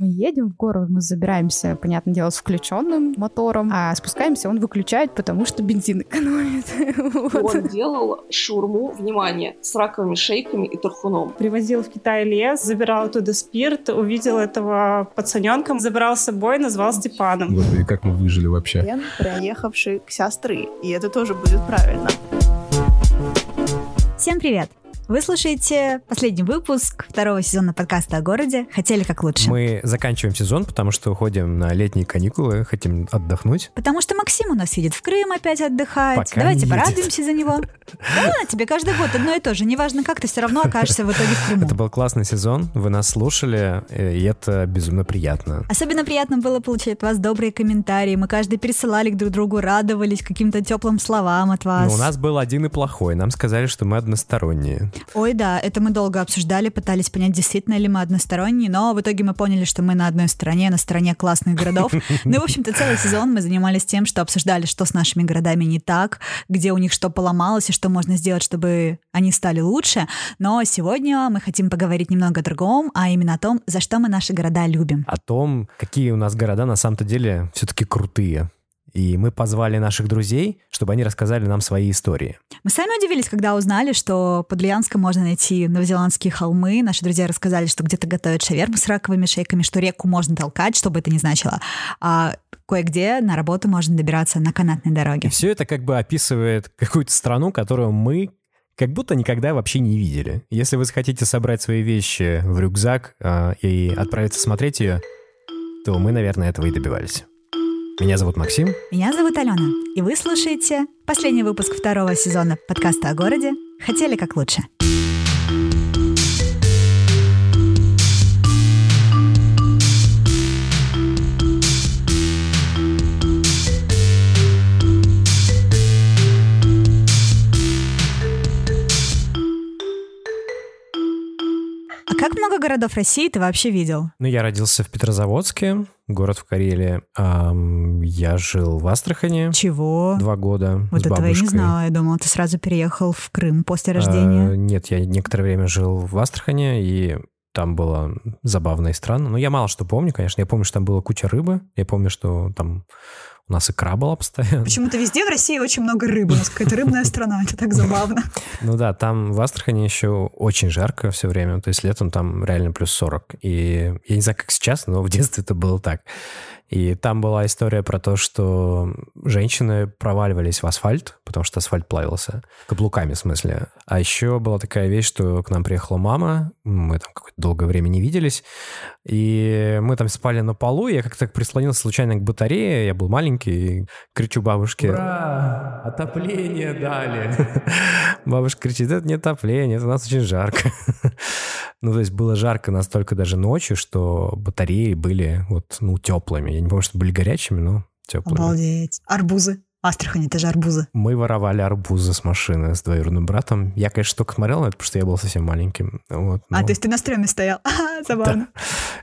Мы едем в город, мы забираемся, понятное дело, с включенным мотором, а спускаемся, он выключает, потому что бензин экономит. Он делал шурму, внимание, с раковыми шейками и тархуном. Привозил в Китай лес, забирал оттуда спирт, увидел этого пацаненка, забрал с собой, назвал Степаном. Господи, как мы выжили вообще? Ген, приехавший к сестры, и это тоже будет правильно. Всем привет! Вы слушаете последний выпуск второго сезона подкаста о городе «Хотели как лучше». Мы заканчиваем сезон, потому что уходим на летние каникулы, хотим отдохнуть. Потому что Максим у нас едет в Крым опять отдыхать. Пока Давайте порадуемся за него. Да тебе, каждый год одно и то же. Неважно как, ты все равно окажешься в итоге в Крыму. Это был классный сезон, вы нас слушали, э, и это безумно приятно. Особенно приятно было получать от вас добрые комментарии. Мы каждый пересылали друг другу, радовались каким-то теплым словам от вас. Но у нас был один и плохой, нам сказали, что мы односторонние. Ой, да, это мы долго обсуждали, пытались понять, действительно ли мы односторонние, но в итоге мы поняли, что мы на одной стороне, на стороне классных городов. Ну и, в общем-то, целый сезон мы занимались тем, что обсуждали, что с нашими городами не так, где у них что поломалось и что можно сделать, чтобы они стали лучше. Но сегодня мы хотим поговорить немного о другом, а именно о том, за что мы наши города любим. О том, какие у нас города на самом-то деле все-таки крутые. И мы позвали наших друзей, чтобы они рассказали нам свои истории. Мы сами удивились, когда узнали, что под Ульяновском можно найти новозеландские холмы. Наши друзья рассказали, что где-то готовят шаверму с раковыми шейками, что реку можно толкать, что бы это ни значило. А кое-где на работу можно добираться на канатной И дороге. все это как бы описывает какую-то страну, которую мы как будто никогда вообще не видели. Если вы захотите собрать свои вещи в рюкзак а, и отправиться смотреть ее, то мы, наверное, этого и добивались. Меня зовут Максим. Меня зовут Алена, и вы слушаете последний выпуск второго сезона подкаста о городе «Хотели как лучше». Как много городов России ты вообще видел? Ну, я родился в Петрозаводске, город в Карелии. Ам, я жил в Астрахани Чего? два года Вот с этого я не бабушкой. знала. Я думала, ты сразу переехал в Крым после А, рождения. нет, я некоторое время жил в Астрахани, и там было забавно и странно. Но я мало что помню, конечно. Я помню, что там была куча рыбы. Я помню, что там у нас икра была постоянно. Почему-то везде в России очень много рыбы. У нас какая-то рыбная страна. Это так забавно. Ну да, там в Астрахани еще очень жарко все время. То есть летом там реально плюс 40. И я не знаю, как сейчас, но в детстве это было так. И там была история про то, что женщины проваливались в асфальт, потому что асфальт плавился. Каблуками, в смысле. А еще была такая вещь, что к нам приехала мама, мы там какое-то долгое время не виделись, и мы там спали на полу, я как-то прислонился случайно к батарее, я был маленький, и кричу бабушке... Ура! Отопление дали! Бабушка кричит, это не отопление, это у нас очень жарко. Ну, то есть было жарко настолько даже ночью, что батареи были вот, ну, теплыми. Я не помню, что были горячими, но теплыми. Обалдеть. Арбузы. Астрахань, это же арбузы. Мы воровали арбузы с машины с двоюродным братом. Я, конечно, только смотрел на это, потому что я был совсем маленьким. Вот, А, но то есть ты на стреме стоял. А, забавно.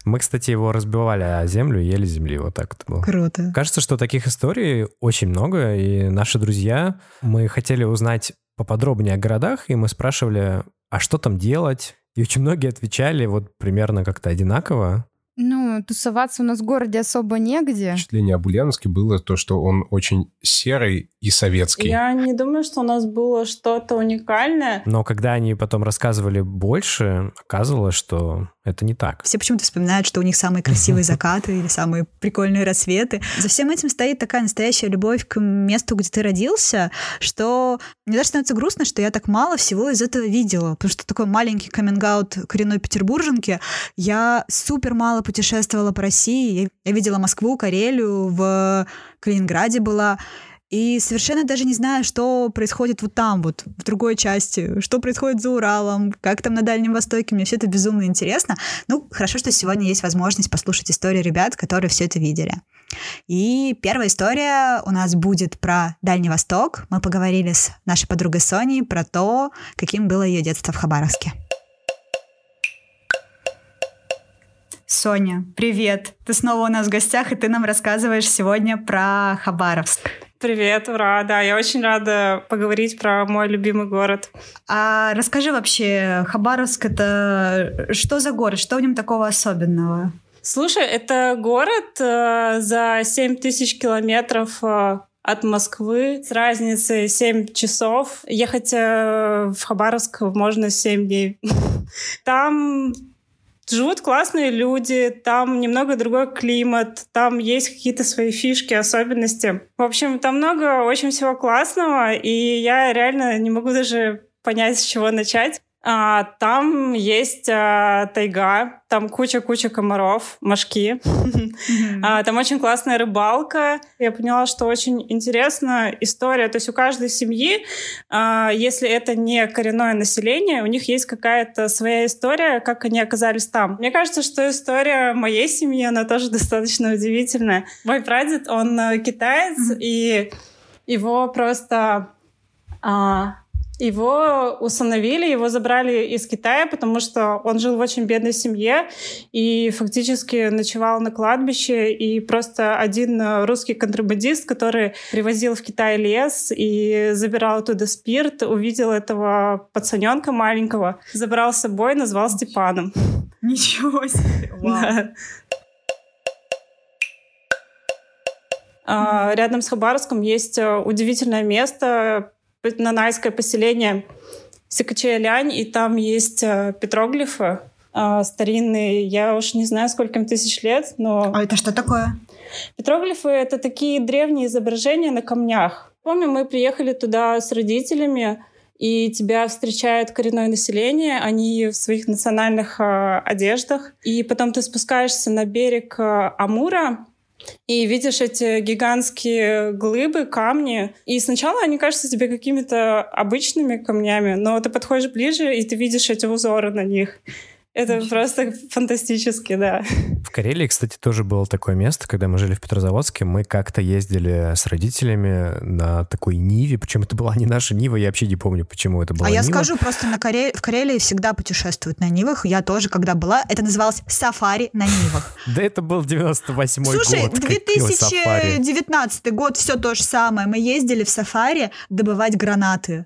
Мы, кстати, его разбивали о землю ели земли. Вот так это было. Круто. Кажется, что таких историй очень много, и наши друзья, мы хотели узнать поподробнее о городах, и мы спрашивали, а что там делать? И очень многие отвечали вот примерно как-то одинаково. Ну, тусоваться у нас в городе особо негде. Впечатление об Ульяновске было то, что он очень серый и советский. Я не думаю, что у нас было что-то уникальное. Но когда они потом рассказывали больше, оказывалось, что это не так. Все почему-то вспоминают, что у них самые красивые закаты или самые прикольные рассветы. За всем этим стоит такая настоящая любовь к месту, где ты родился, что мне даже становится грустно, что я так мало всего из этого видела. Потому что такой маленький каминг-аут коренной петербурженки. Я супер мало путешествовала по России. Я видела Москву, Карелию, в Калининграде была. И совершенно даже не знаю, что происходит вот там, вот в другой части, что происходит за Уралом, как там на Дальнем Востоке. Мне все это безумно интересно. Ну, хорошо, что сегодня есть возможность послушать истории ребят, которые все это видели. И первая история у нас будет про Дальний Восток. Мы поговорили с нашей подругой Соней про то, каким было ее детство в Хабаровске. Соня, привет! Ты снова у нас в гостях, и ты нам рассказываешь сегодня про Хабаровск. Привет, ура, да, я очень рада поговорить про мой любимый город. А расскажи вообще, Хабаровск это что за город, что в нем такого особенного? Слушай, это город э, за 7 тысяч километров э, от Москвы с разницей 7 часов. Ехать э, в Хабаровск можно 7 дней. Там живут классные люди, там немного другой климат, там есть какие-то свои фишки, особенности. В общем, там много очень всего классного, и я реально не могу даже понять, с чего начать. А, там есть а, тайга, там куча-куча комаров, мошки. а, там очень классная рыбалка. Я поняла, что очень интересная история. То есть у каждой семьи, если это не коренное население, у них есть какая-то своя история, как они оказались там. Мне кажется, что история моей семьи, она тоже достаточно удивительная. Мой прадед, он э, китаец, и его просто... А, его усыновили, его забрали из Китая, потому что он жил в очень бедной семье и фактически ночевал на кладбище. И просто один русский контрабандист, который привозил в Китай лес и забирал оттуда спирт, увидел этого пацаненка маленького, забрал с собой, назвал Степаном. Ничего себе! Вау. А, рядом с Хабаровском есть э, удивительное место, нанайское поселение Сикачи-Лянь, и там есть э, петроглифы э, старинные. Я уж не знаю, сколько им тысяч лет, но... А это что такое? Петроглифы — это такие древние изображения на камнях. Помню, мы приехали туда с родителями, и тебя встречает коренное население, они в своих национальных э, одеждах. И потом ты спускаешься на берег э, Амура, и видишь эти гигантские глыбы, камни. И сначала они кажутся тебе какими-то обычными камнями, но ты подходишь ближе, и ты видишь эти узоры на них. Это просто фантастически, да. В Карелии, кстати, тоже было такое место, когда мы жили в Петрозаводске, мы как-то ездили с родителями на такой Ниве, причем это была не наша Нива, я вообще не помню, почему это была А Нива. я скажу, просто на Каре... в Карелии всегда путешествуют на Нивах, я тоже, когда была, это называлось сафари на Нивах. Да это был 98-й год. Слушай, какого сафари? 2019 год, все то же самое, мы ездили в сафари добывать гранаты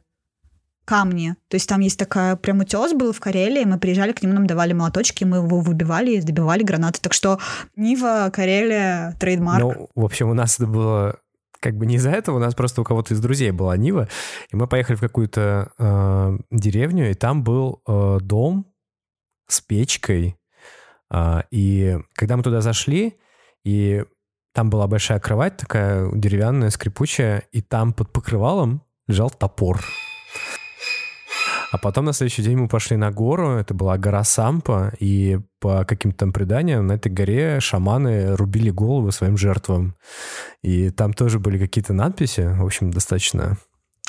камни. То есть там есть такая прям утес был в Карелии, мы приезжали к нему, нам давали молоточки, мы его выбивали и добивали гранаты. Так что Нива, Карелия, трейдмарк. Ну, в общем, у нас это было как бы не из-за этого, у нас просто у кого-то из друзей была Нива, и мы поехали в какую-то э, деревню, и там был э, дом с печкой, э, и когда мы туда зашли, и там была большая кровать такая деревянная, скрипучая, и там под покрывалом лежал топор. А потом на следующий день мы пошли на гору, это была гора Сампа, и по каким-то там преданиям на этой горе шаманы рубили головы своим жертвам. И там тоже были какие-то надписи, в общем, достаточно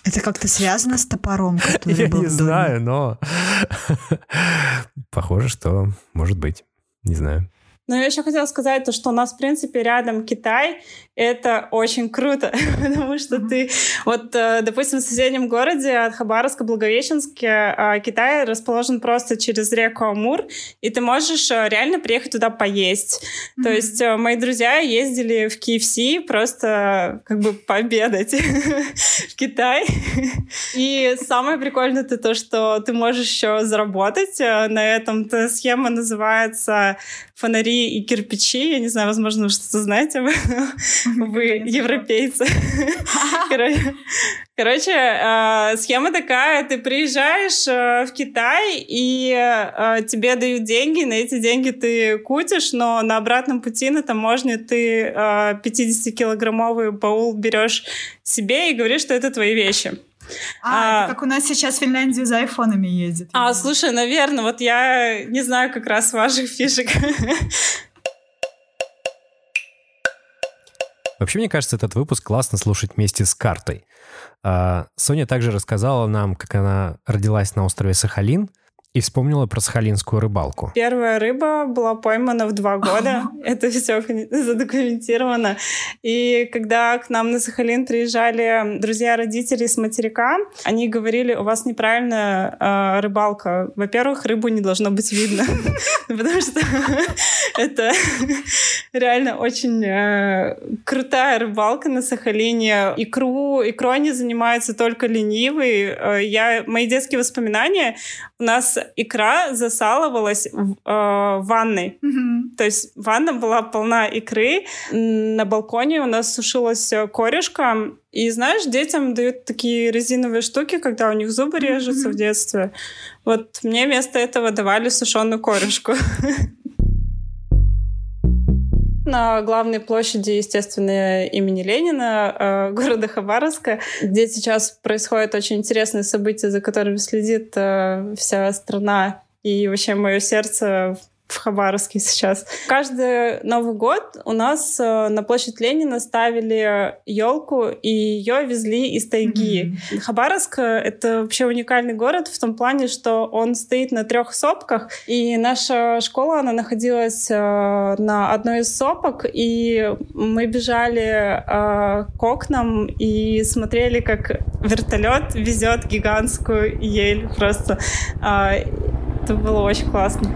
это как-то связано с топором, который Я был не знаю, но похоже, что может быть. Не знаю. Но я еще хотела сказать то, что у нас, в принципе, рядом Китай. Это очень круто, потому что ты... Вот, э, допустим, в соседнем городе от Хабаровска, Благовещенске, э, Китай расположен просто через реку Амур, и ты можешь э, реально приехать туда поесть. Mm-hmm. То есть мои друзья ездили в KFC просто как бы пообедать в Китай. И самое прикольное это то, что ты можешь еще заработать на этом. Эта схема называется фонари и кирпичи. Я не знаю, возможно, вы что-то знаете. Вы европейцы. Короче, э, схема такая. Ты приезжаешь э, в Китай, и э, тебе дают деньги. На эти деньги ты кутишь, но на обратном пути на таможне ты 50-килограммовый баул берешь себе и говоришь, что это твои вещи. А, а как у нас сейчас в Финляндию за айфонами ездит. А, слушай, наверное, вот я не знаю как раз ваших фишек. Вообще, мне кажется, этот выпуск классно слушать вместе с картой. А, Соня также рассказала нам, как она родилась на острове Сахалин, и вспомнила про сахалинскую рыбалку. Первая рыба была поймана в два года. Это все задокументировано. И когда к нам на Сахалин приезжали друзья родителей с материка, они говорили, у вас неправильная э, рыбалка. Во-первых, рыбу не должно быть видно, потому что это реально очень э, крутая рыбалка на Сахалине. Икру, икру они занимаются только ленивые. Э, я, мои детские воспоминания, у нас икра засалывалась в э, ванной. Мгм. То есть ванна была полна икры. На балконе у нас сушилась э, корешка. И знаешь, детям дают такие резиновые штуки, когда у них зубы режутся в детстве. Вот мне вместо этого давали сушеную корешку. На главной площади, естественно, имени Ленина, э, города Хабаровска, где сейчас происходит очень интересное событие, за которым следит э, вся страна и вообще мое сердце в Хабаровске сейчас. Каждый Новый год у нас э, на площадь Ленина ставили елку, и ее везли из тайги. Хабаровск э, — это вообще уникальный город в том плане, что он стоит на трех сопках, и наша школа, она находилась э, на одной из сопок, и мы бежали к окнам и смотрели, как вертолет везет гигантскую ель просто. А, Это было очень классно.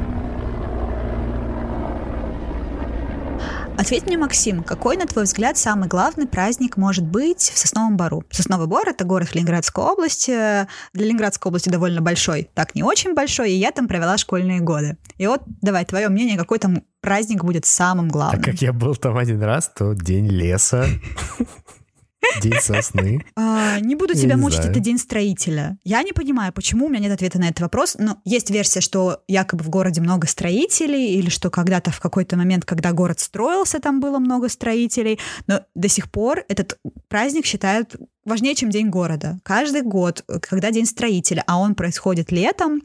Ответь мне, Максим, какой, на твой взгляд, самый главный праздник может быть в Сосновом Бору? Сосновый Бор — это город Ленинградской области. Для Ленинградской области довольно большой, так не очень большой, и я там провела школьные годы. И вот давай, твое мнение, какой там праздник будет самым главным? Так как я был там один раз, то день леса, день сосны. А, не буду Я тебя не мучить, это день строителя. Я не понимаю, почему у меня нет ответа на этот вопрос, но есть версия, что якобы в городе много строителей, или что когда-то в какой-то момент, когда город строился, там было много строителей, но до сих пор этот праздник считают важнее, чем День города. Каждый год, когда День строителя, а он происходит летом,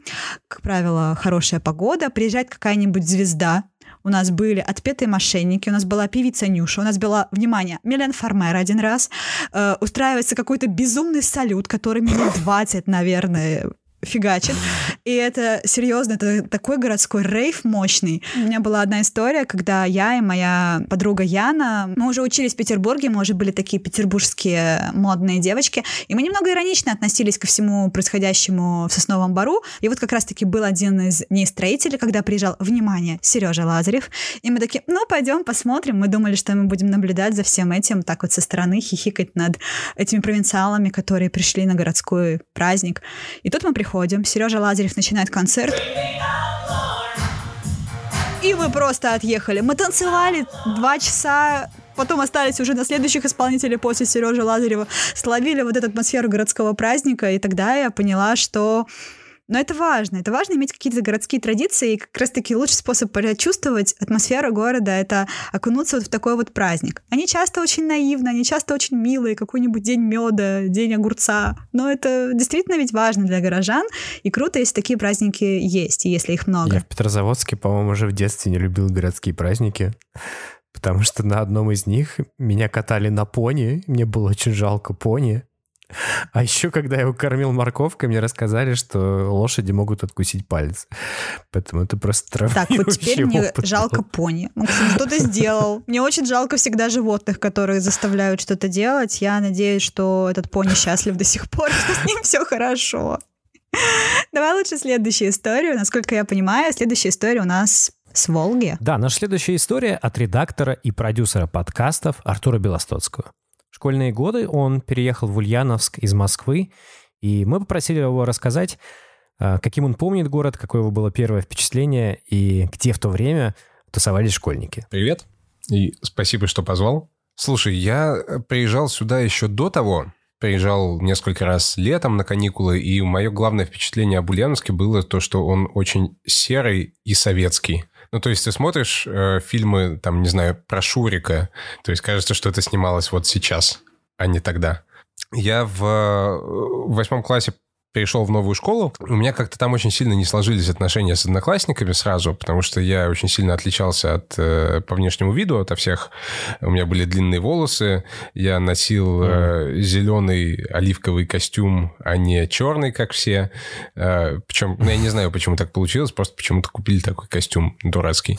как правило, хорошая погода, приезжает какая-нибудь звезда, у нас были отпетые мошенники, у нас была певица Нюша, у нас была, внимание, Милен Фармер один раз, э, устраивается какой-то безумный салют, который минут 20, наверное, фигачит. И это серьезно, это такой городской рейв мощный. У меня была одна история, когда я и моя подруга Яна, мы уже учились в Петербурге, мы уже были такие петербургские модные девочки, и мы немного иронично относились ко всему происходящему в Сосновом Бару. И вот как раз-таки был один из дней строителей, когда приезжал, внимание, Сережа Лазарев, и мы такие, ну, пойдем посмотрим. Мы думали, что мы будем наблюдать за всем этим, так вот со стороны хихикать над этими провинциалами, которые пришли на городской праздник. И тут мы приходим, Сережа Лазарев начинает концерт. И мы просто отъехали. Мы танцевали два часа, потом остались уже на следующих исполнителей после Сережи Лазарева, словили вот эту атмосферу городского праздника, и тогда я поняла, что но это важно. Это важно иметь какие-то городские традиции. И как раз-таки лучший способ почувствовать атмосферу города — это окунуться вот в такой вот праздник. Они часто очень наивны, они часто очень милые. Какой-нибудь день меда, день огурца. Но это действительно ведь важно для горожан. И круто, если такие праздники есть, и если их много. Я в Петрозаводске, по-моему, уже в детстве не любил городские праздники, потому что на одном из них меня катали на пони, мне было очень жалко пони. А еще, когда я его кормил морковкой, мне рассказали, что лошади могут откусить палец. Поэтому это просто Так, вот теперь травмирующий мне опыт был. жалко пони. Максим, что ты сделал? Мне очень жалко всегда животных, которые заставляют что-то делать. Я надеюсь, что этот пони счастлив до сих пор, что с ним все хорошо. Давай лучше следующую историю. Насколько я понимаю, следующая история у нас с Волги. Да, наша следующая история от редактора и продюсера подкастов Артура Белостоцкого. Школьные годы он переехал в Ульяновск из Москвы, и мы попросили его рассказать, а, каким он помнит город, какое его было первое впечатление и где в то время тусовались школьники. Привет. И спасибо, что позвал. Слушай, я э, приезжал сюда еще до того. Приезжал несколько раз летом на каникулы, и мое главное впечатление об Ульяновске было то, что он очень серый и советский. Ну, то есть ты смотришь э, фильмы, там, не знаю, про Шурика, то есть кажется, что это снималось вот сейчас, а не тогда. Я в э, восьмом классе перешел в новую школу, у меня как-то там очень сильно не сложились отношения с одноклассниками сразу, потому что я очень сильно отличался от, э, по внешнему виду от всех. У меня были длинные волосы, я носил э, зеленый оливковый костюм, а не черный, как все. Э, причем, ну, я не знаю, почему так получилось, просто почему-то купили такой костюм дурацкий.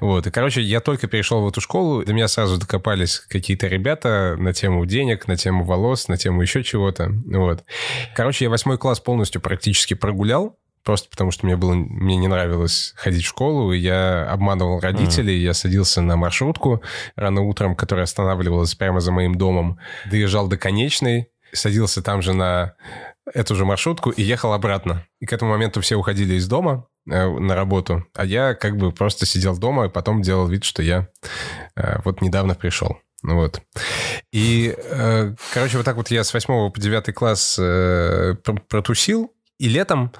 Вот, и, короче, я только перешел в эту школу, до меня сразу докопались какие-то ребята на тему денег, на тему волос, на тему еще чего-то. Вот. Короче, я восьмой класс полностью практически прогулял. просто потому что мне было мне не нравилось ходить в школу, и я обманывал родителей, mm. я садился на маршрутку рано утром, которая останавливалась прямо за моим домом, доезжал до конечной, садился там же на эту же маршрутку и ехал обратно. И к этому моменту все уходили из дома э, на работу, а я как бы просто сидел дома и потом делал вид, что я э, вот недавно пришел. Вот. И, э, короче, вот так вот я с 8 по 9 класс э, протусил, и летом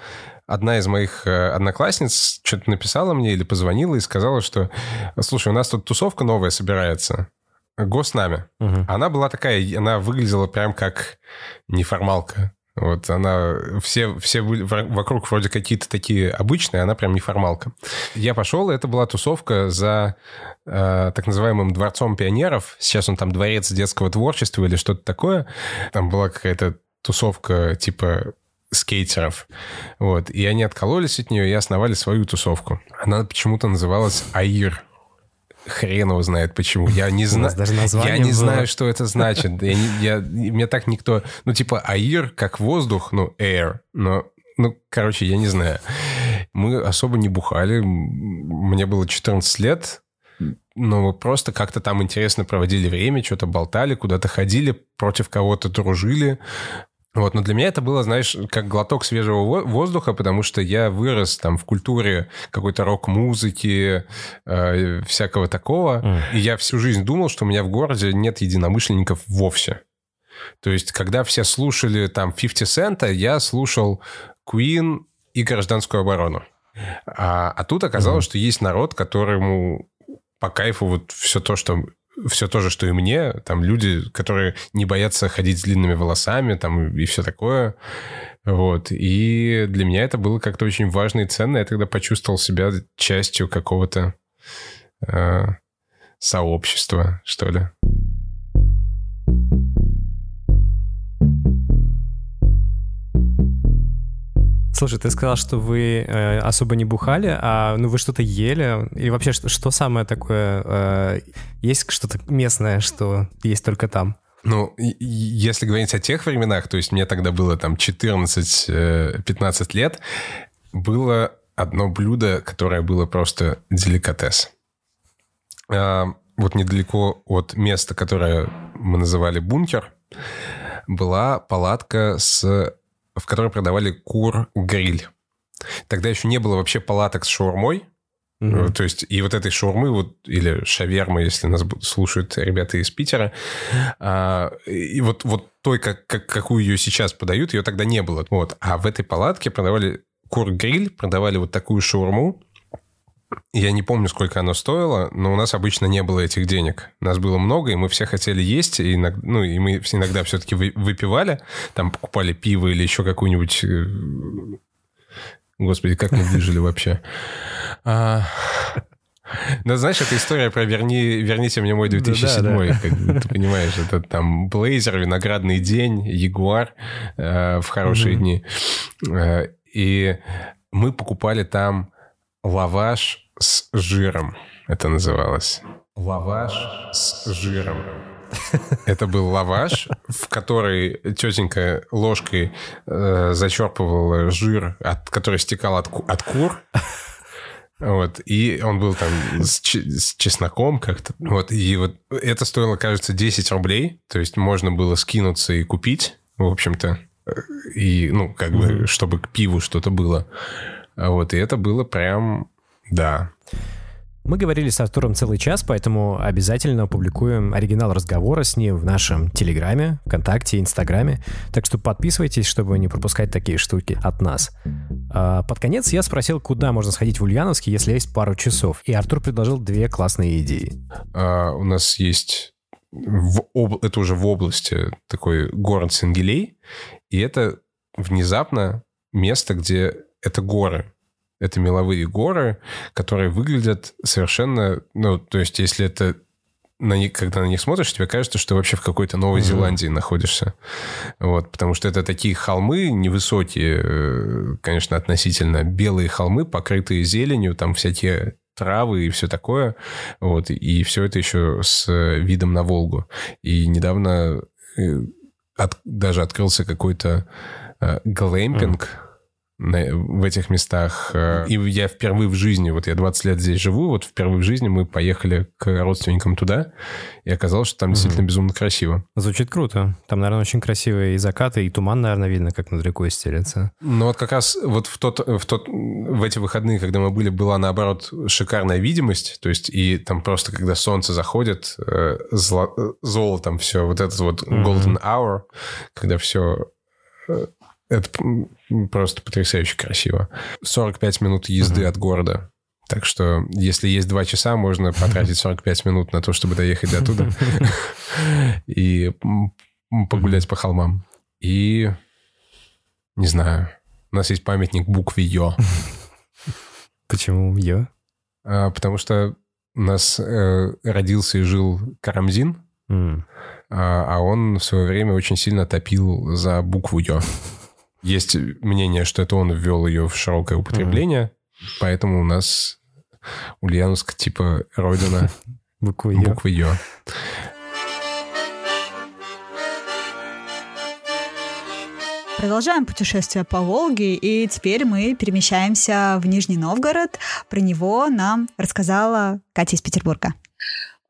одна из моих э, одноклассниц что-то написала мне или позвонила и сказала, что, слушай, у нас тут тусовка новая собирается, го с нами. Угу. Она была такая, она выглядела прям как неформалка. Вот она, все, все вокруг вроде какие-то такие обычные, она прям неформалка. Я пошел, это была тусовка за э, так называемым Дворцом пионеров. Сейчас он там Дворец детского творчества или что-то такое. Там была какая-то тусовка типа скейтеров. Вот. И они откололись от нее и основали свою тусовку. Она почему-то называлась АИР хрен его знает почему. Я не знаю. Я не было. знаю, что это значит. Я, не, я, мне так никто... Ну, типа, аир как воздух, ну, air. Но, ну, короче, я не знаю. Мы особо не бухали. Мне было 14 лет. Но мы просто как-то там интересно проводили время, что-то болтали, куда-то ходили, против кого-то дружили. Вот, но для меня это было, знаешь, как глоток свежего воздуха, потому что я вырос там в культуре какой-то рок-музыки, э, всякого такого, mm. и я всю жизнь думал, что у меня в городе нет единомышленников вовсе. То есть, когда все слушали там 50 Cent, я слушал Queen и гражданскую оборону. А, а тут оказалось, mm. что есть народ, которому по кайфу вот все то, что все то же, что и мне. Там люди, которые не боятся ходить с длинными волосами там и все такое. Вот. И для меня это было как-то очень важно и ценно. Я тогда почувствовал себя частью какого-то э, сообщества, что ли. Слушай, ты сказал, что вы э, особо не бухали, а ну вы что-то ели? И вообще, что, что самое такое? Э, есть что-то местное, что есть только там? Ну, если говорить о тех временах, то есть мне тогда было там 14-15 э, лет, было одно блюдо, которое было просто деликатес. А, вот недалеко от места, которое мы называли бункер, была палатка с в которой продавали кур-гриль. Тогда еще не было вообще палаток с шаурмой. Mm-hmm. То есть, и вот этой шаурмы, вот, или шавермы, если нас слушают ребята из Питера, а, и вот, вот той, как, как, какую ее сейчас подают, ее тогда не было. Вот. А в этой палатке продавали кур-гриль, продавали вот такую шаурму, я не помню, сколько оно стоило, но у нас обычно не было этих денег. Нас было много, и мы все хотели есть, и, иногда, ну, и мы иногда все-таки выпивали, там покупали пиво или еще какую-нибудь... Э, господи, как мы выжили вообще? А... Ну, знаешь, это история про верни, «Верните мне мой 2007», да, да, как ты понимаешь. Это там Блейзер, Виноградный день, Ягуар э, в хорошие mm-hmm. дни. Э, и мы покупали там Лаваш с жиром. Это называлось. Лаваш с жиром. Это был лаваш, в который тетенька ложкой э, зачерпывала жир, от, который стекал от, от кур. Вот, и он был там с, с чесноком как-то. Вот, и вот это стоило, кажется, 10 рублей. То есть можно было скинуться и купить, в общем-то. И, ну, как бы, чтобы к пиву что-то было. Вот, и это было прям, да. Мы говорили с Артуром целый час, поэтому обязательно опубликуем оригинал разговора с ним в нашем Телеграме, ВКонтакте, Инстаграме. Так что подписывайтесь, чтобы не пропускать такие штуки от нас. А под конец я спросил, куда можно сходить в Ульяновске, если есть пару часов. И Артур предложил две классные идеи. А, у нас есть в об... это уже в области такой город Сенгелей, и это внезапно место, где это горы. Это меловые горы, которые выглядят совершенно... Ну, то есть, если это на них, когда на них смотришь, тебе кажется, что ты вообще в какой-то Новой mm-hmm. Зеландии находишься. Вот, потому что это такие холмы невысокие, э, конечно, относительно белые холмы, покрытые зеленью, там всякие травы и все такое. Вот, и все это еще с видом на Волгу. И недавно э, от, даже открылся какой-то э, глэмпинг, mm на- в этих местах. Э, И я впервые в жизни, вот я 20 лет здесь живу, вот впервые в жизни мы поехали к родственникам туда, и оказалось, что там действительно безумно красиво. Звучит круто. Там, наверное, очень красивые и закаты, и туман, наверное, видно, как над рекой стелется. Но вот как раз вот в, тот, в, тот, в эти выходные, когда мы были, была, наоборот, шикарная видимость. То есть и там просто, когда солнце заходит, э, зло- э, золотом все, вот этот вот golden hour, когда все... Это просто потрясающе красиво. 45 минут езды от города. Так что, если есть два часа, можно потратить 45 минут на то, чтобы доехать до туда и погулять по холмам. И не знаю. У нас есть памятник букве Ё. Почему я? А, Потому что у нас э, родился и жил Карамзин, а а он в свое время очень сильно топил за букву Ё. Есть мнение, что это он ввел ее в широкое употребление, поэтому у нас Ульяновск типа родина Буквы «Ё». буквы Ё. Продолжаем путешествие по Волге, и теперь мы перемещаемся в Нижний Новгород. Про него нам рассказала Катя из Петербурга.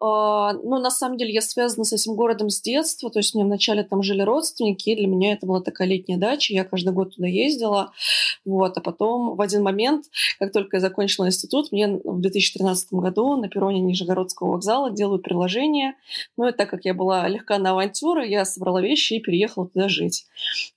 А, Ну, на самом деле, я связана с этим городом с детства. То есть у меня вначале там жили родственники, и для меня это была такая летняя дача. Я каждый год туда ездила. Вот. А потом в один момент, как только я закончила институт, мне в 2013 году на перроне Нижегородского вокзала делают приложение. Ну, и так как я была легка на авантюры, я собрала вещи и переехала туда жить.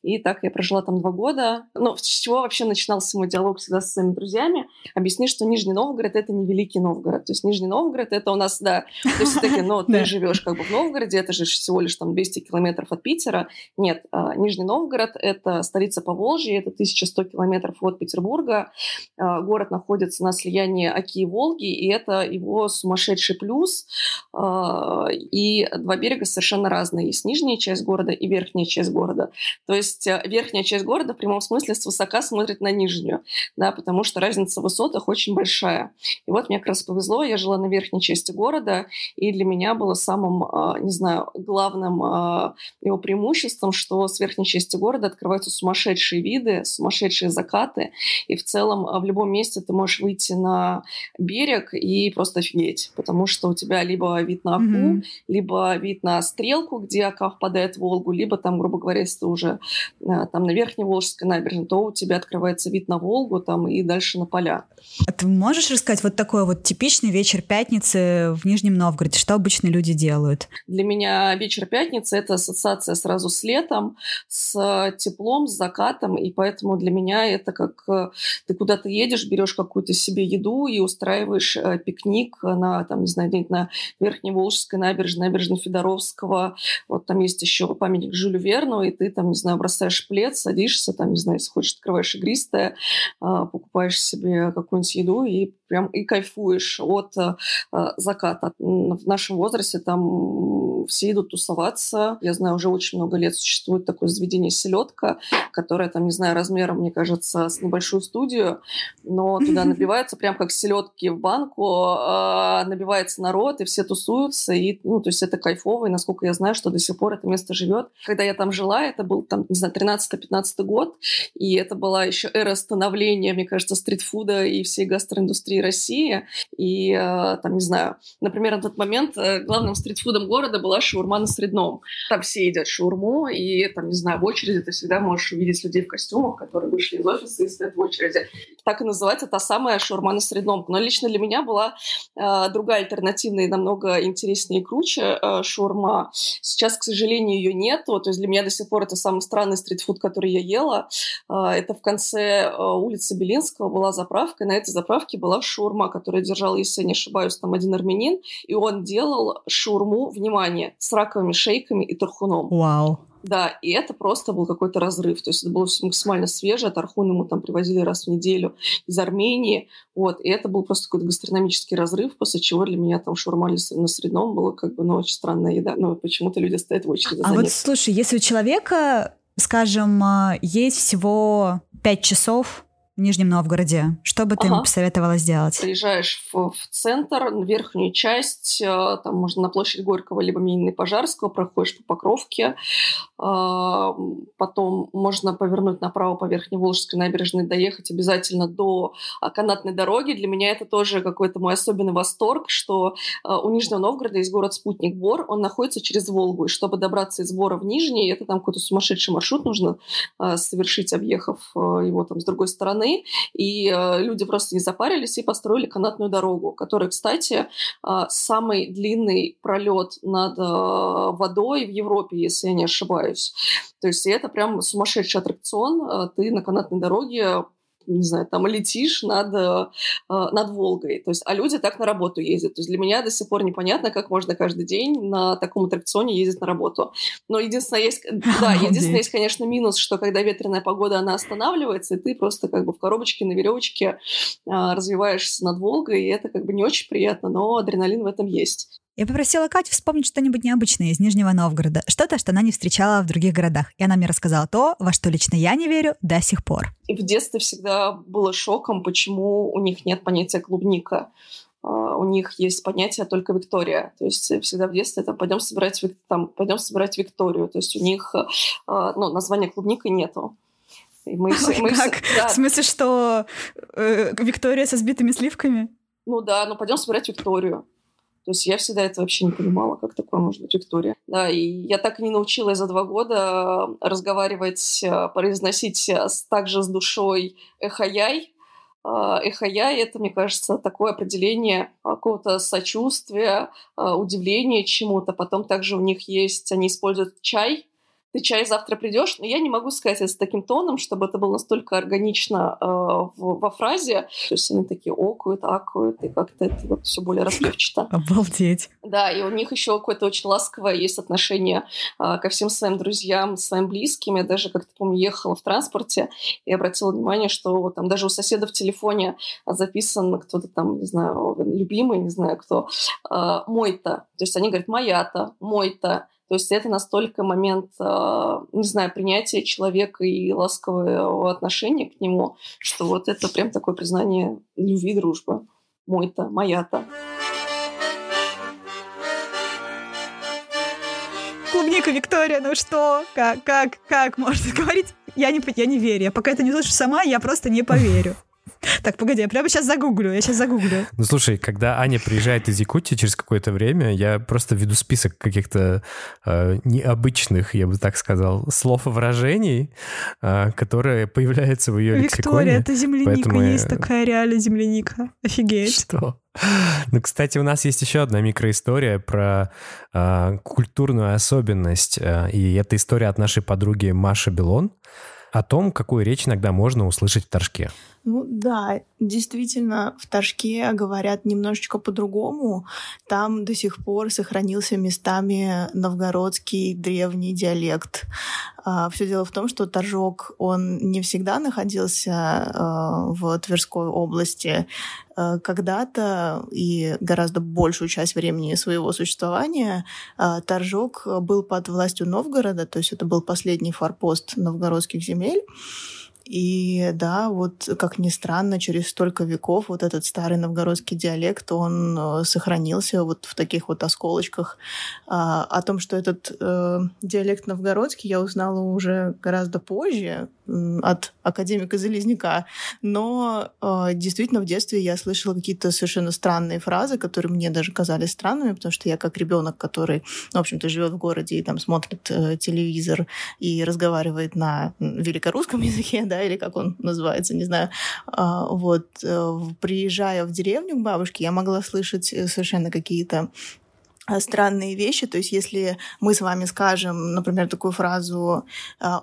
И так я прожила там два года. Ну, с чего вообще начинался мой диалог всегда со своими друзьями? Объясни, что Нижний Новгород — это не Великий Новгород. То есть Нижний Новгород — это у нас, да, то есть все-таки, ну, ты живешь как бы в Новгороде, это же всего лишь там 200 километров от Питера. Нет, а, Нижний Новгород — это столица Поволжья, это 1100 километров от Петербурга. А, Город находится на слиянии Оки и Волги, и это его сумасшедший плюс. А, И два берега совершенно разные. Есть нижняя часть города и верхняя часть города. То есть верхняя часть города в прямом смысле свысока смотрит на нижнюю, да, потому что разница в высотах очень большая. И вот мне как раз повезло, я жила на верхней части города, и для меня было самым, а, не знаю, главным а, его преимуществом, что с верхней части города открываются сумасшедшие виды, сумасшедшие закаты, и в целом а, в любом месте ты можешь выйти на берег и просто офигеть, потому что у тебя либо вид на Аку, Мгм. либо вид на стрелку, где Ака впадает в Волгу, либо там, грубо говоря, если ты уже там на Верхней Волжской набережной, то у тебя открывается вид на Волгу там и дальше на поля. А ты можешь рассказать вот такой вот типичный вечер пятницы в Нижнем Новгороде? Что обычно люди делают? Для меня вечер пятницы — это ассоциация сразу с летом, с теплом, с закатом, и поэтому для меня это как э, ты куда-то едешь, берешь какую-то себе еду и устраиваешь э, пикник на, там, не знаю, где-нибудь на Верхней Волжской набережной, набережной Федоровского. Вот там есть еще памятник Жюлю Верну, и ты там, не знаю, бросаешь плед, садишься, там, не знаю, если хочешь, открываешь игристое, а, покупаешь себе какую-нибудь еду и прям и кайфуешь от э, заката. В нашем возрасте там все идут тусоваться. Я знаю, уже очень много лет существует такое заведение «Селедка», которое там, не знаю, размером, мне кажется, с небольшую студию, но туда набивается прям как селедки в банку, э, набивается народ, и все тусуются, и, ну, то есть это кайфово, и насколько я знаю, что до сих пор это место живет. Когда я там жила, это был, там, не знаю, 13-15 год, и это была еще эра становления, мне кажется, стритфуда и всей гастроиндустрии России. И, э, там, не знаю, например, на тот момент э, главным стритфудом города была шаурма на Средном. Там все едят шаурму, и, там, не знаю, в очереди ты всегда можешь увидеть людей в костюмах, которые вышли из офиса и стоят в очереди. Так и называется та самая шаурма на Средном. Но лично для меня была э, другая альтернативная и намного интереснее и круче э, шаурма. Сейчас, к сожалению, ее нету. То есть для меня до сих пор это самый странный стритфуд, который я ела. Э, это в конце э, улицы Белинского была заправка, и на этой заправке была шаурма, которую держал, если я не ошибаюсь, там один армянин, и он делал шаурму, внимание, с раковыми шейками и тархуном. Вау. Да, и это просто был какой-то разрыв. То есть это было все максимально свежее. Тархун ему там привозили раз в неделю из Армении. Вот. И это был просто какой-то гастрономический разрыв, после чего для меня там шаурма на средном было как бы, ну, очень странная еда. Ну, почему-то люди стоят в очереди А вот слушай, если у человека, скажем, а, есть всего пять часов в Нижнем Новгороде? Что бы ты ага. им посоветовала сделать? Приезжаешь в, в центр, в верхнюю часть, э, там можно на площадь Горького либо Минины Пожарского, проходишь по Покровке, потом можно повернуть направо по Верхней Волжской набережной, доехать обязательно до а, канатной дороги. Для меня это тоже какой-то мой особенный восторг, что а, у Нижнего Новгорода есть город-спутник Бор, он находится через Волгу, и чтобы добраться из Бора в Нижний, это там какой-то сумасшедший маршрут нужно совершить, объехав его там с другой стороны, и люди просто не запарились и построили канатную дорогу, которая, кстати, самый длинный пролет над водой в Европе, если я не ошибаюсь. То есть это прям сумасшедший аттракцион. Ты на канатной дороге не знаю, там летишь над, э, над Волгой. То есть, а люди так на работу ездят. То есть для меня до сих пор непонятно, как можно каждый день на таком аттракционе ездить на работу. Но единственное есть, да, единственное есть, конечно, минус, что когда ветреная погода, она останавливается, и ты просто как бы в коробочке на веревочке а, развиваешься над Волгой, и это как бы не очень приятно, но адреналин в этом есть. Я попросила Катю вспомнить что-нибудь необычное из Нижнего Новгорода, что-то, что она не встречала в других городах. И она мне рассказала то, во что лично я не верю до сих пор. И в детстве всегда было шоком, почему у них нет понятия клубника. Uh, у них есть понятие только Виктория. То есть всегда в детстве там пойдем собирать, там, пойдем собирать Викторию. То есть у них uh, ну, названия клубника нету. И мы все, мы как? Все, да. В смысле, что э, Виктория со сбитыми сливками? Ну да, ну пойдем собирать Викторию. То есть я всегда это вообще не понимала, как такое может быть Виктория. Да, и я так и не научилась за два года разговаривать, э, произносить также с душой эхаяй. А, эхаяй — это, мне кажется, такое определение какого-то сочувствия, удивления чему-то. Потом также у них есть, они используют чай, ты чай завтра придешь, но я не могу сказать это с таким тоном, чтобы это было настолько органично э, в, во фразе. То есть они такие окают, акают, и как-то это вот все более распевчато. Обалдеть. Да, и у них еще какое-то очень ласковое есть отношение э, ко всем своим друзьям, своим близким. Я даже как-то, помню, ехала в транспорте и обратила внимание, что там даже у соседа в телефоне записан кто-то там, не знаю, любимый, не знаю кто, э, мой-то. То есть они говорят моя-то, мой-то. То есть это настолько момент, а, не знаю, принятия человека и ласкового отношения к нему, что вот это прям такое признание любви, дружбы. Мой-то, моя-то. Клубника Виктория, ну что? Как, как, как можно говорить? Я не, я не верю. Я пока это не слышу сама, я просто не поверю. Так, погоди, я прямо сейчас загуглю, я сейчас загуглю. Ну, слушай, когда Аня приезжает из Якутии через какое-то время, я просто веду список каких-то э, необычных, я бы так сказал, слов и выражений, э, которые появляются в ее Виктория, лексиконе. Виктория, это земляника, Поэтому есть такая реально земляника. Офигеть. Что? Ну, кстати, у нас есть еще одна микроистория про э, культурную особенность, э, и это история от нашей подруги Маши Белон о том, какую речь иногда можно услышать в Торжке. Ну да, действительно, в Ташке говорят немножечко по-другому. Там до сих пор сохранился местами новгородский древний диалект. А, Все дело в том, что Торжок, он не всегда находился а, в Тверской области. А, когда-то и гораздо большую часть времени своего существования Торжок был под властью Новгорода, то есть это был последний форпост новгородских земель. И да, вот как ни странно, через столько веков вот этот старый новгородский диалект, он э, сохранился вот в таких вот осколочках. А, о том, что этот э, диалект новгородский, я узнала уже гораздо позже, от академика Залезняка. Но э, действительно в детстве я слышала какие-то совершенно странные фразы, которые мне даже казались странными, потому что я как ребенок, который, ну, в общем-то, живет в городе и там смотрит э, телевизор и разговаривает на великорусском языке, да, или как он называется, не знаю. Э, вот, э, приезжая в деревню к бабушке, я могла слышать э, совершенно какие-то Э, странные вещи. То есть если мы с вами скажем, например, такую фразу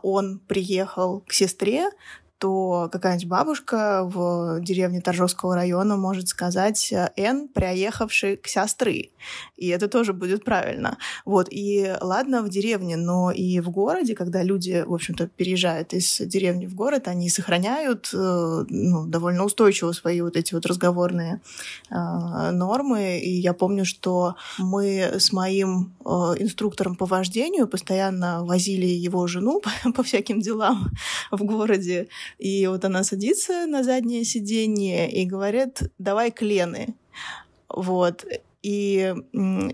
«он приехал к сестре», то какая-нибудь бабушка в деревне Торжовского района может сказать «Н, приехавший к сестры». И это тоже будет правильно. Вот. И ладно в деревне, но и в городе, когда люди, в общем-то, переезжают из деревни в город, они сохраняют э, ну, довольно устойчиво свои вот эти вот разговорные э, нормы. И я помню, что мы с моим э, инструктором по вождению постоянно возили его жену по, по всяким делам в городе, И вот она садится на заднее сиденье и говорит, давай клены. Вот и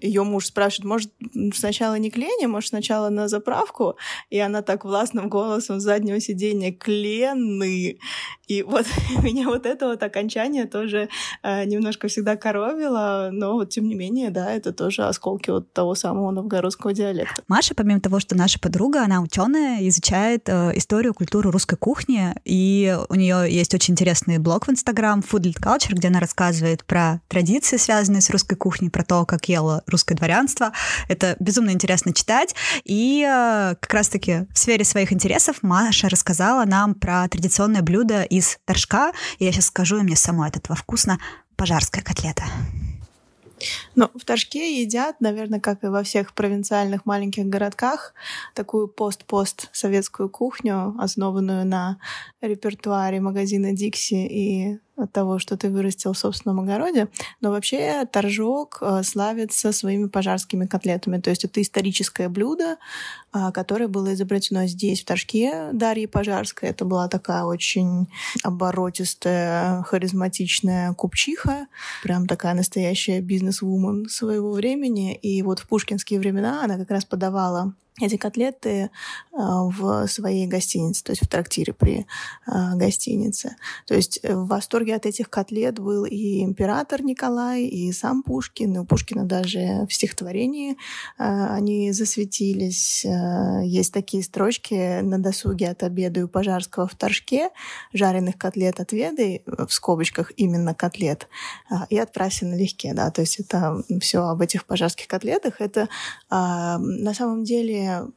ее муж спрашивает, может, сначала не клени, может, сначала на заправку, и она так властным голосом с заднего сиденья клены. И вот меня вот это вот окончание тоже э, немножко всегда коробило, но вот тем не менее, да, это тоже осколки вот того самого новгородского диалекта. Маша, помимо того, что наша подруга, она ученая, изучает э, историю, культуру русской кухни, и у нее есть очень интересный блог в Инстаграм Foodlit Culture, где она рассказывает про традиции, связанные с русской кухней, кухни, про то, как ело русское дворянство. Это безумно интересно читать. И э, как раз-таки в сфере своих интересов Маша рассказала нам про традиционное блюдо из торжка. И я сейчас скажу, и мне самой от этого вкусно. Пожарская котлета. Ну, в Ташке едят, наверное, как и во всех провинциальных маленьких городках, такую пост-пост советскую кухню, основанную на репертуаре магазина Дикси и от того, что ты вырастил в собственном огороде. Но вообще торжок э, славится своими пожарскими котлетами. То есть это историческое блюдо, которое было изобретено здесь, в Торжке, Дарьи Пожарской. Это была такая очень оборотистая, харизматичная купчиха, прям такая настоящая бизнес-вумен своего времени. И вот в пушкинские времена она как раз подавала эти котлеты а, в своей гостинице, то есть в трактире при а, гостинице. То есть в восторге от этих котлет был и император Николай, и сам Пушкин, и у Пушкина даже в стихотворении а, они засветились. Есть такие строчки на досуге от обеда у Пожарского в Торжке, жареных котлет отведай, в скобочках именно котлет, и отправься налегке. Да? То есть это все об этих пожарских котлетах. Это на самом деле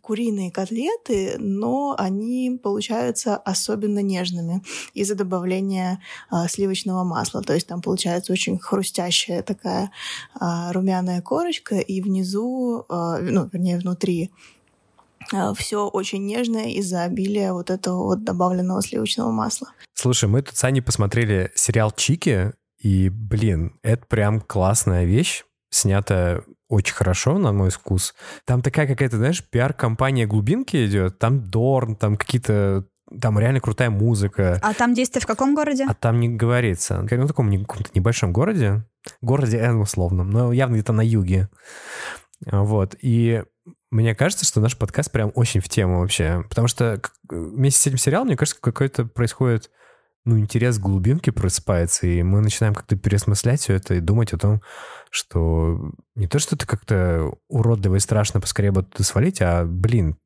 куриные котлеты, но они получаются особенно нежными из-за добавления а, сливочного масла. То есть там получается очень хрустящая такая а, румяная корочка, и внизу, а, ну, вернее, внутри все очень нежное из-за обилия вот этого вот добавленного сливочного масла. Слушай, мы тут с Аней посмотрели сериал «Чики», и, блин, это прям классная вещь, снята очень хорошо, на мой вкус. Там такая какая-то, знаешь, пиар-компания глубинки идет. Там Дорн, там какие-то там реально крутая музыка. А там действие в каком городе? А там не говорится. Ну, в таком каком-то небольшом городе. Городе N условном, но явно где-то на юге. Вот. И мне кажется, что наш подкаст прям очень в тему вообще. Потому что вместе с этим сериалом, мне кажется, какой-то происходит ну, интерес к глубинке просыпается, и мы начинаем как-то пересмыслять все это и думать о том, что не то, что это как-то уродливо и страшно поскорее бы туда свалить, а, блин,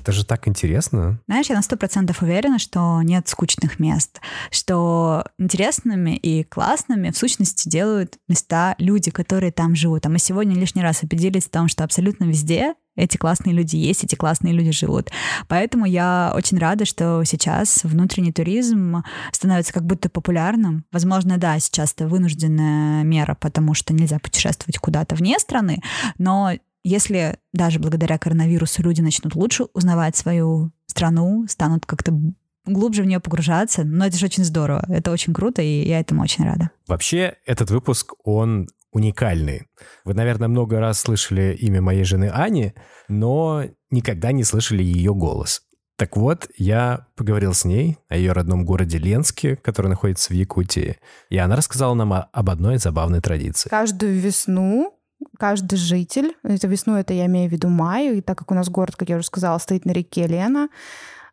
это же так интересно. Знаешь, я на сто процентов уверена, что нет скучных мест, что интересными и классными в сущности делают места люди, которые там живут. А мы сегодня лишний раз убедились в том, что абсолютно везде эти классные люди есть, эти классные люди живут. Поэтому я очень рада, что сейчас внутренний туризм становится как будто популярным. Возможно, да, сейчас это вынужденная мера, потому что нельзя путешествовать куда-то вне страны, но если даже благодаря коронавирусу люди начнут лучше узнавать свою страну, станут как-то глубже в нее погружаться, но это же очень здорово, это очень круто, и я этому очень рада. Вообще, этот выпуск, он уникальный. Вы, наверное, много раз слышали имя моей жены Ани, но никогда не слышали ее голос. Так вот, я поговорил с ней о ее родном городе Ленске, который находится в Якутии, и она рассказала нам об одной забавной традиции. Каждую весну каждый житель, это весну, это я имею в виду май, и так как у нас город, как я уже сказала, стоит на реке Лена,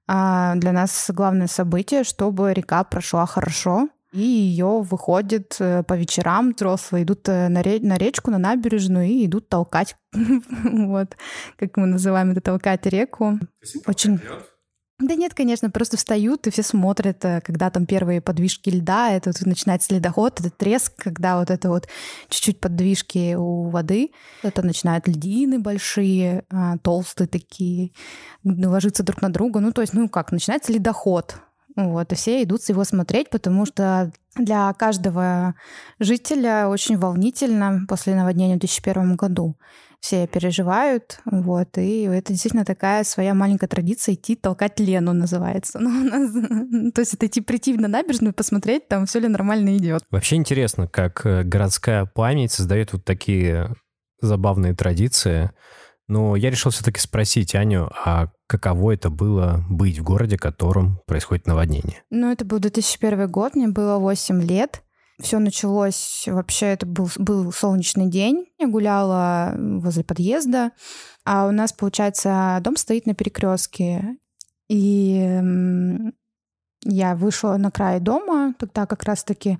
а, для нас главное событие, чтобы река прошла хорошо, и ее выходит э, по вечерам, взрослые идут э, на, ре- на речку, на набережную и идут толкать, вот, как мы называем это, толкать реку. Очень... Да нет, конечно, просто встают и все смотрят, э, когда там первые подвижки льда, это вот начинается ледоход, этот треск, когда вот это вот чуть-чуть подвижки у воды, это начинают льдины большие, а, толстые такие, ложиться друг на друга, ну то есть, ну как, начинается ледоход, вот, и все идут его смотреть, потому что для каждого жителя очень волнительно после наводнения в 2001 году все переживают, вот, и это действительно такая своя маленькая традиция идти толкать Лену называется. Ну, нас, то есть это идти прийти на набережную, посмотреть, там все ли нормально идет. Вообще интересно, как э, городская память создает вот такие забавные традиции. Но я решил все-таки спросить Аню, а каково это было быть в городе, в котором происходит наводнение? Ну, это был 2001 год, мне было 8 лет. Все началось, вообще это был, был солнечный день. Я гуляла возле подъезда, а у нас, получается, дом стоит на перекрестке. И я вышла на край дома, тогда как раз-таки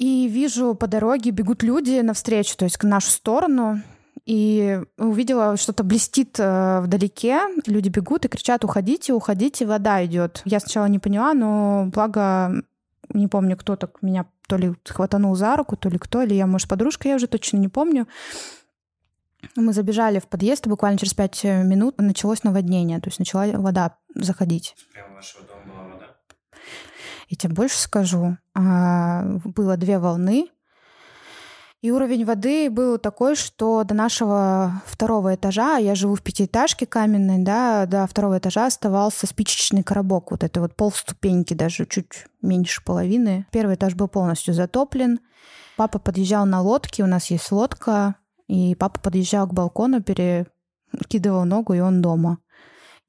и вижу по дороге бегут люди навстречу, то есть к нашу сторону. И увидела, что-то блестит э, вдалеке. Люди бегут и кричат, уходите, уходите, вода идет. Я сначала не поняла, но благо не помню, кто так меня то ли хватанул за руку, то ли кто, или я, может, подружка, я уже точно не помню. Мы забежали в подъезд, и буквально через пять минут началось наводнение, то есть начала вода заходить. Прямо вашего дома была вода? Я тебе больше скажу. А, было две волны, и уровень воды был такой, что до нашего второго этажа, я живу в пятиэтажке каменной, да, до второго этажа оставался спичечный коробок. Вот это вот полступеньки, даже чуть меньше половины. Первый этаж был полностью затоплен. Папа подъезжал на лодке, у нас есть лодка, и папа подъезжал к балкону, перекидывал ногу, и он дома.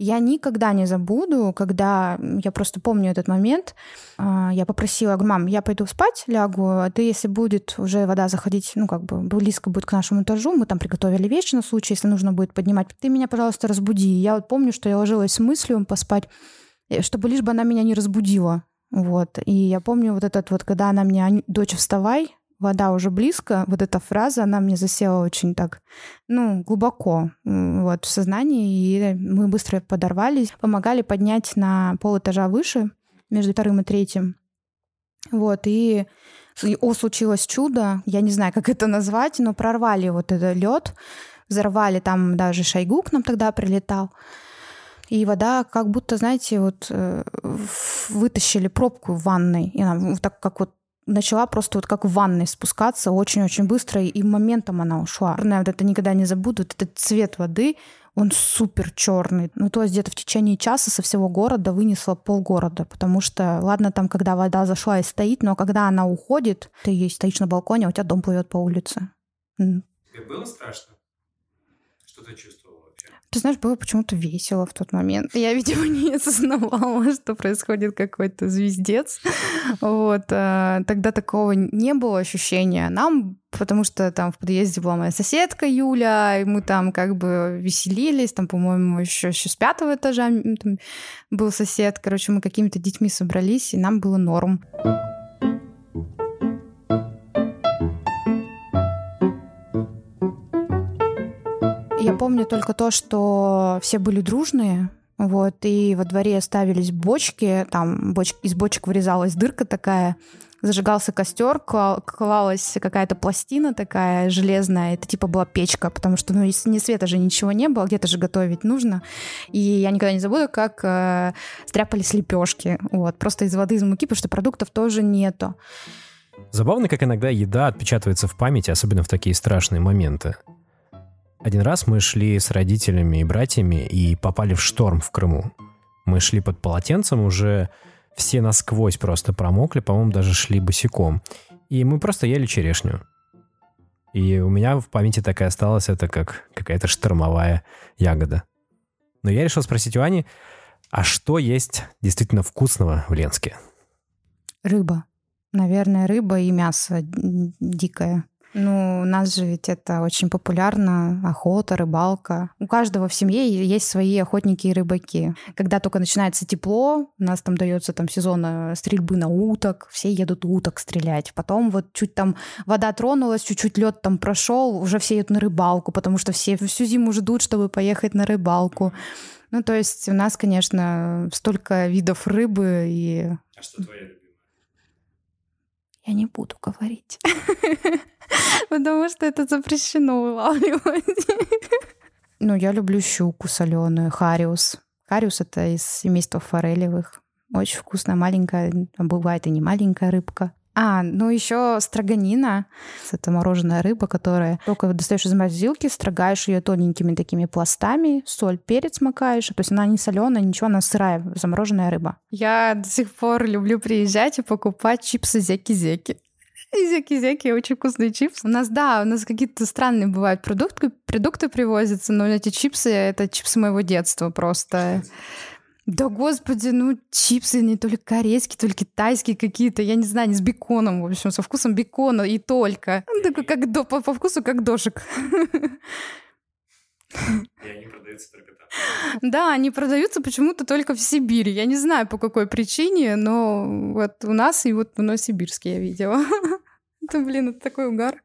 Я никогда не забуду, когда я просто помню этот момент. А, я попросила, мам, я пойду спать, лягу, а ты, если будет уже вода заходить, ну, как бы близко будет к нашему этажу, мы там приготовили вещи на случай, если нужно будет поднимать, ты меня, пожалуйста, разбуди. Я вот помню, что я ложилась с мыслью поспать, э, чтобы лишь бы она меня не разбудила. Вот. И я помню вот этот вот, когда она мне, дочь, вставай, вода уже близко, вот эта фраза, она мне засела очень так, ну, глубоко вот в сознании, и мы быстро подорвались, помогали поднять на пол этажа выше, между вторым и третьим. Вот, и о, случилось чудо, я не знаю, как это назвать, но прорвали вот этот лед, взорвали там даже Шойгу к нам тогда прилетал. И вода как будто, знаете, вот э, вытащили пробку в ванной, и она вот так как вот начала просто вот как в ванной спускаться очень-очень быстро, и моментом она ушла. Наверное, вот это никогда не забуду, вот этот цвет воды, он супер черный. Ну, то есть где-то в течение часа со всего города вынесла полгорода, потому что, ладно, там, когда вода зашла и стоит, но когда она уходит, ты стоишь на балконе, а у тебя дом плывет по улице. Тебе было страшно? Что ты чувствовал? Ты знаешь, было почему-то весело в тот момент. Я, видимо, не осознавала, что происходит какой-то звездец. Вот. А, тогда такого не было ощущения. Нам, потому что там в подъезде была моя соседка Юля, и мы там как бы веселились. Там, по-моему, еще, еще с пятого этажа был сосед. Короче, мы какими-то детьми собрались, и нам было норм. Помню только то, что все были дружные, вот, и во дворе ставились бочки, там боч... из бочек вырезалась дырка такая, зажигался костер, клалась какая-то пластина такая железная, это типа была печка, потому что, ну, ни света же ничего не было, где-то же готовить нужно. И я никогда не забуду, как э, стряпались лепешки, вот, просто из воды, из муки, потому что продуктов тоже нету. Забавно, как иногда еда отпечатывается в памяти, особенно в такие страшные моменты. Один раз мы шли с родителями и братьями и попали в шторм в Крыму. Мы шли под полотенцем, уже все насквозь просто промокли, по-моему, даже шли босиком. И мы просто ели черешню. И у меня в памяти такая осталась, это как какая-то штормовая ягода. Но я решил спросить у Ани, а что есть действительно вкусного в Ленске? Рыба. Наверное, рыба и мясо дикое. Ну, у нас же ведь это очень популярно, охота, рыбалка. У каждого в семье есть свои охотники и рыбаки. Когда только начинается тепло, у нас там дается там сезон э, стрельбы на уток, все едут уток стрелять. Потом вот чуть там вода тронулась, чуть-чуть лед там прошел, уже все едут на рыбалку, потому что все всю зиму ждут, чтобы поехать на рыбалку. Ну, то есть у нас, конечно, столько видов рыбы и... А что твоя? Я не буду говорить. Потому что это запрещено вылавливать. Ну, я люблю щуку соленую, хариус. Хариус — это из семейства форелевых. Очень вкусная, маленькая, а бывает и не маленькая рыбка. А, ну еще строганина. Это мороженая рыба, которая только достаешь из морозилки, строгаешь ее тоненькими такими пластами, соль, перец макаешь. То есть она не соленая, ничего, она сырая, замороженная рыба. Я до сих пор люблю приезжать и покупать чипсы зеки-зеки. Зяки-зяки, очень вкусные чипсы. У нас, да, у нас какие-то странные бывают продукты, продукты привозятся, но эти чипсы — это чипсы моего детства просто. Да господи, ну чипсы не только корейские, только китайские какие-то, я не знаю, не с беконом, в общем, со вкусом бекона и только. Ну, такой как до, по, по вкусу как дошик. И они продаются только там. Да, они продаются почему-то только в Сибири. Я не знаю, по какой причине, но вот у нас и вот в Новосибирске я видела. Это, блин, это такой угар.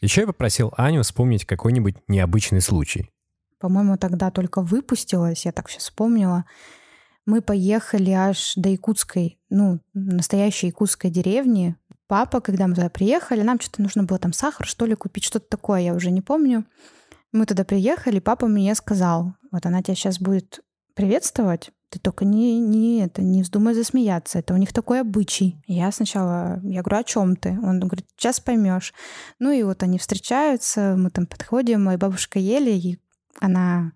Еще я попросил Аню вспомнить какой-нибудь необычный случай. По-моему, тогда только выпустилась, я так сейчас вспомнила. Мы поехали аж до якутской, ну, настоящей якутской деревни. Папа, когда мы туда приехали, нам что-то нужно было там сахар, что ли, купить, что-то такое, я уже не помню. Мы туда приехали, папа мне сказал, вот она тебя сейчас будет приветствовать, ты только не, не, это, не вздумай засмеяться, это у них такой обычай. Я сначала, я говорю, о чем ты? Он говорит, сейчас поймешь. Ну и вот они встречаются, мы там подходим, моя бабушка ели, и она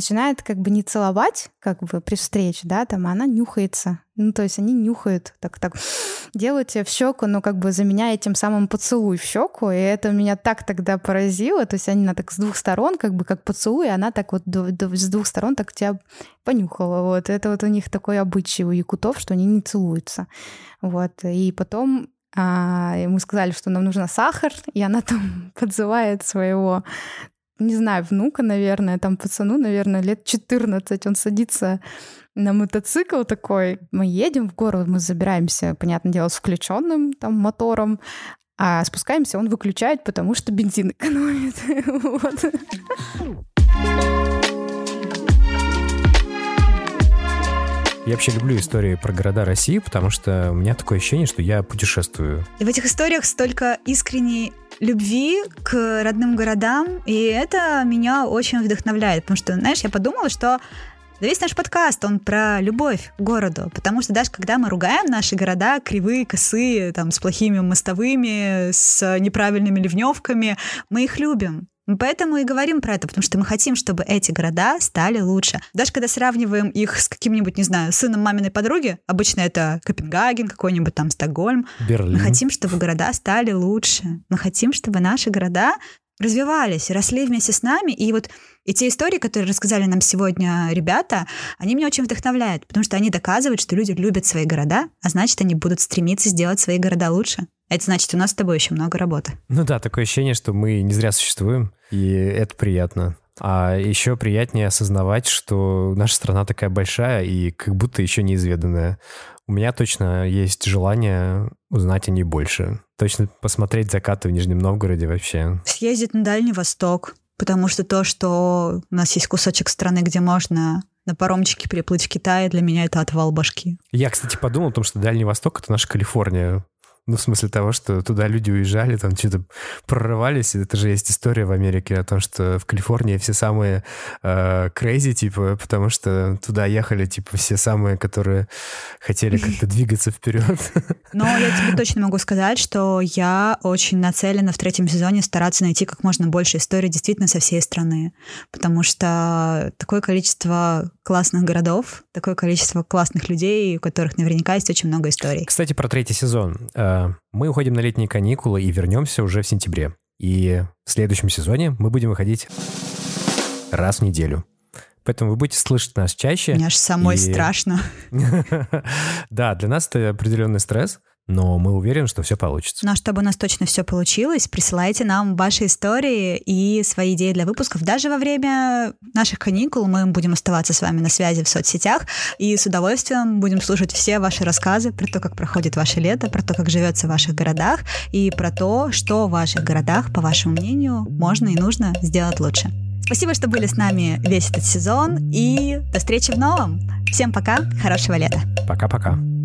начинает как бы не целовать, как бы при встрече, да, там, а она нюхается. Ну, то есть они нюхают, так, так, делают тебе в щеку, но как бы заменяя тем самым поцелуй в щеку, и это меня так тогда поразило, то есть они на так с двух сторон, как бы как поцелуй, она так вот до, до, с двух сторон так тебя понюхала, вот. Это вот у них такой обычай у якутов, что они не целуются, вот. И потом а, ему сказали, что нам нужно сахар, и она там подзывает своего не знаю, внука, наверное, там пацану, наверное, лет 14, он садится на мотоцикл такой, мы едем в город, мы забираемся, понятное дело, с включенным там мотором, а спускаемся, он выключает, потому что бензин экономит. вот. Я вообще люблю истории про города России, потому что у меня такое ощущение, что я путешествую. И в этих историях столько искренней любви к родным городам, и это меня очень вдохновляет, потому что, знаешь, я подумала, что да весь наш подкаст, он про любовь к городу, потому что даже когда мы ругаем наши города кривые, косые, там, с плохими мостовыми, с неправильными ливневками, мы их любим. Мы поэтому и говорим про это, потому что мы хотим, чтобы эти города стали лучше. Даже когда сравниваем их с каким-нибудь, не знаю, сыном маминой подруги, обычно это Копенгаген, какой-нибудь там Стокгольм, Берлин. мы хотим, чтобы города стали лучше. Мы хотим, чтобы наши города развивались, росли вместе с нами. И вот и те истории, которые рассказали нам сегодня ребята, они меня очень вдохновляют, потому что они доказывают, что люди любят свои города, а значит, они будут стремиться сделать свои города лучше. Это значит, у нас с тобой еще много работы. Ну да, такое ощущение, что мы не зря существуем, и это приятно. А еще приятнее осознавать, что наша страна такая большая и как будто еще неизведанная. У меня точно есть желание узнать о ней больше. Точно посмотреть закаты в Нижнем Новгороде вообще. Съездить на Дальний Восток, потому что то, что у нас есть кусочек страны, где можно на паромчике переплыть в Китай, для меня это отвал башки. Я, кстати, подумал о том, что Дальний Восток — это наша Калифорния. Ну, в смысле того, что туда люди уезжали, там что-то прорывались. Это же есть история в Америке о том, что в Калифорнии все самые крейзи, э, типа, потому что туда ехали, типа, все самые, которые хотели как-то двигаться вперед. Но я тебе точно могу сказать, что я очень нацелена в третьем сезоне стараться найти как можно больше историй действительно со всей страны, потому что такое количество классных городов, такое количество классных людей, у которых наверняка есть очень много историй. Кстати, про третий сезон. Э, мы уходим на летние каникулы и вернемся уже в сентябре. И в следующем сезоне мы будем выходить раз в неделю. Поэтому вы будете слышать нас чаще. Мне аж самой и... страшно. Да, для нас это определенный стресс но мы уверены, что все получится. Но чтобы у нас точно все получилось, присылайте нам ваши истории и свои идеи для выпусков. Даже во время наших каникул мы будем оставаться с вами на связи в соцсетях и с удовольствием будем слушать все ваши рассказы про то, как проходит ваше лето, про то, как живется в ваших городах и про то, что в ваших городах, по вашему мнению, можно и нужно сделать лучше. Спасибо, что были с нами весь этот сезон и до встречи в новом. Всем пока, хорошего лета. Пока-пока.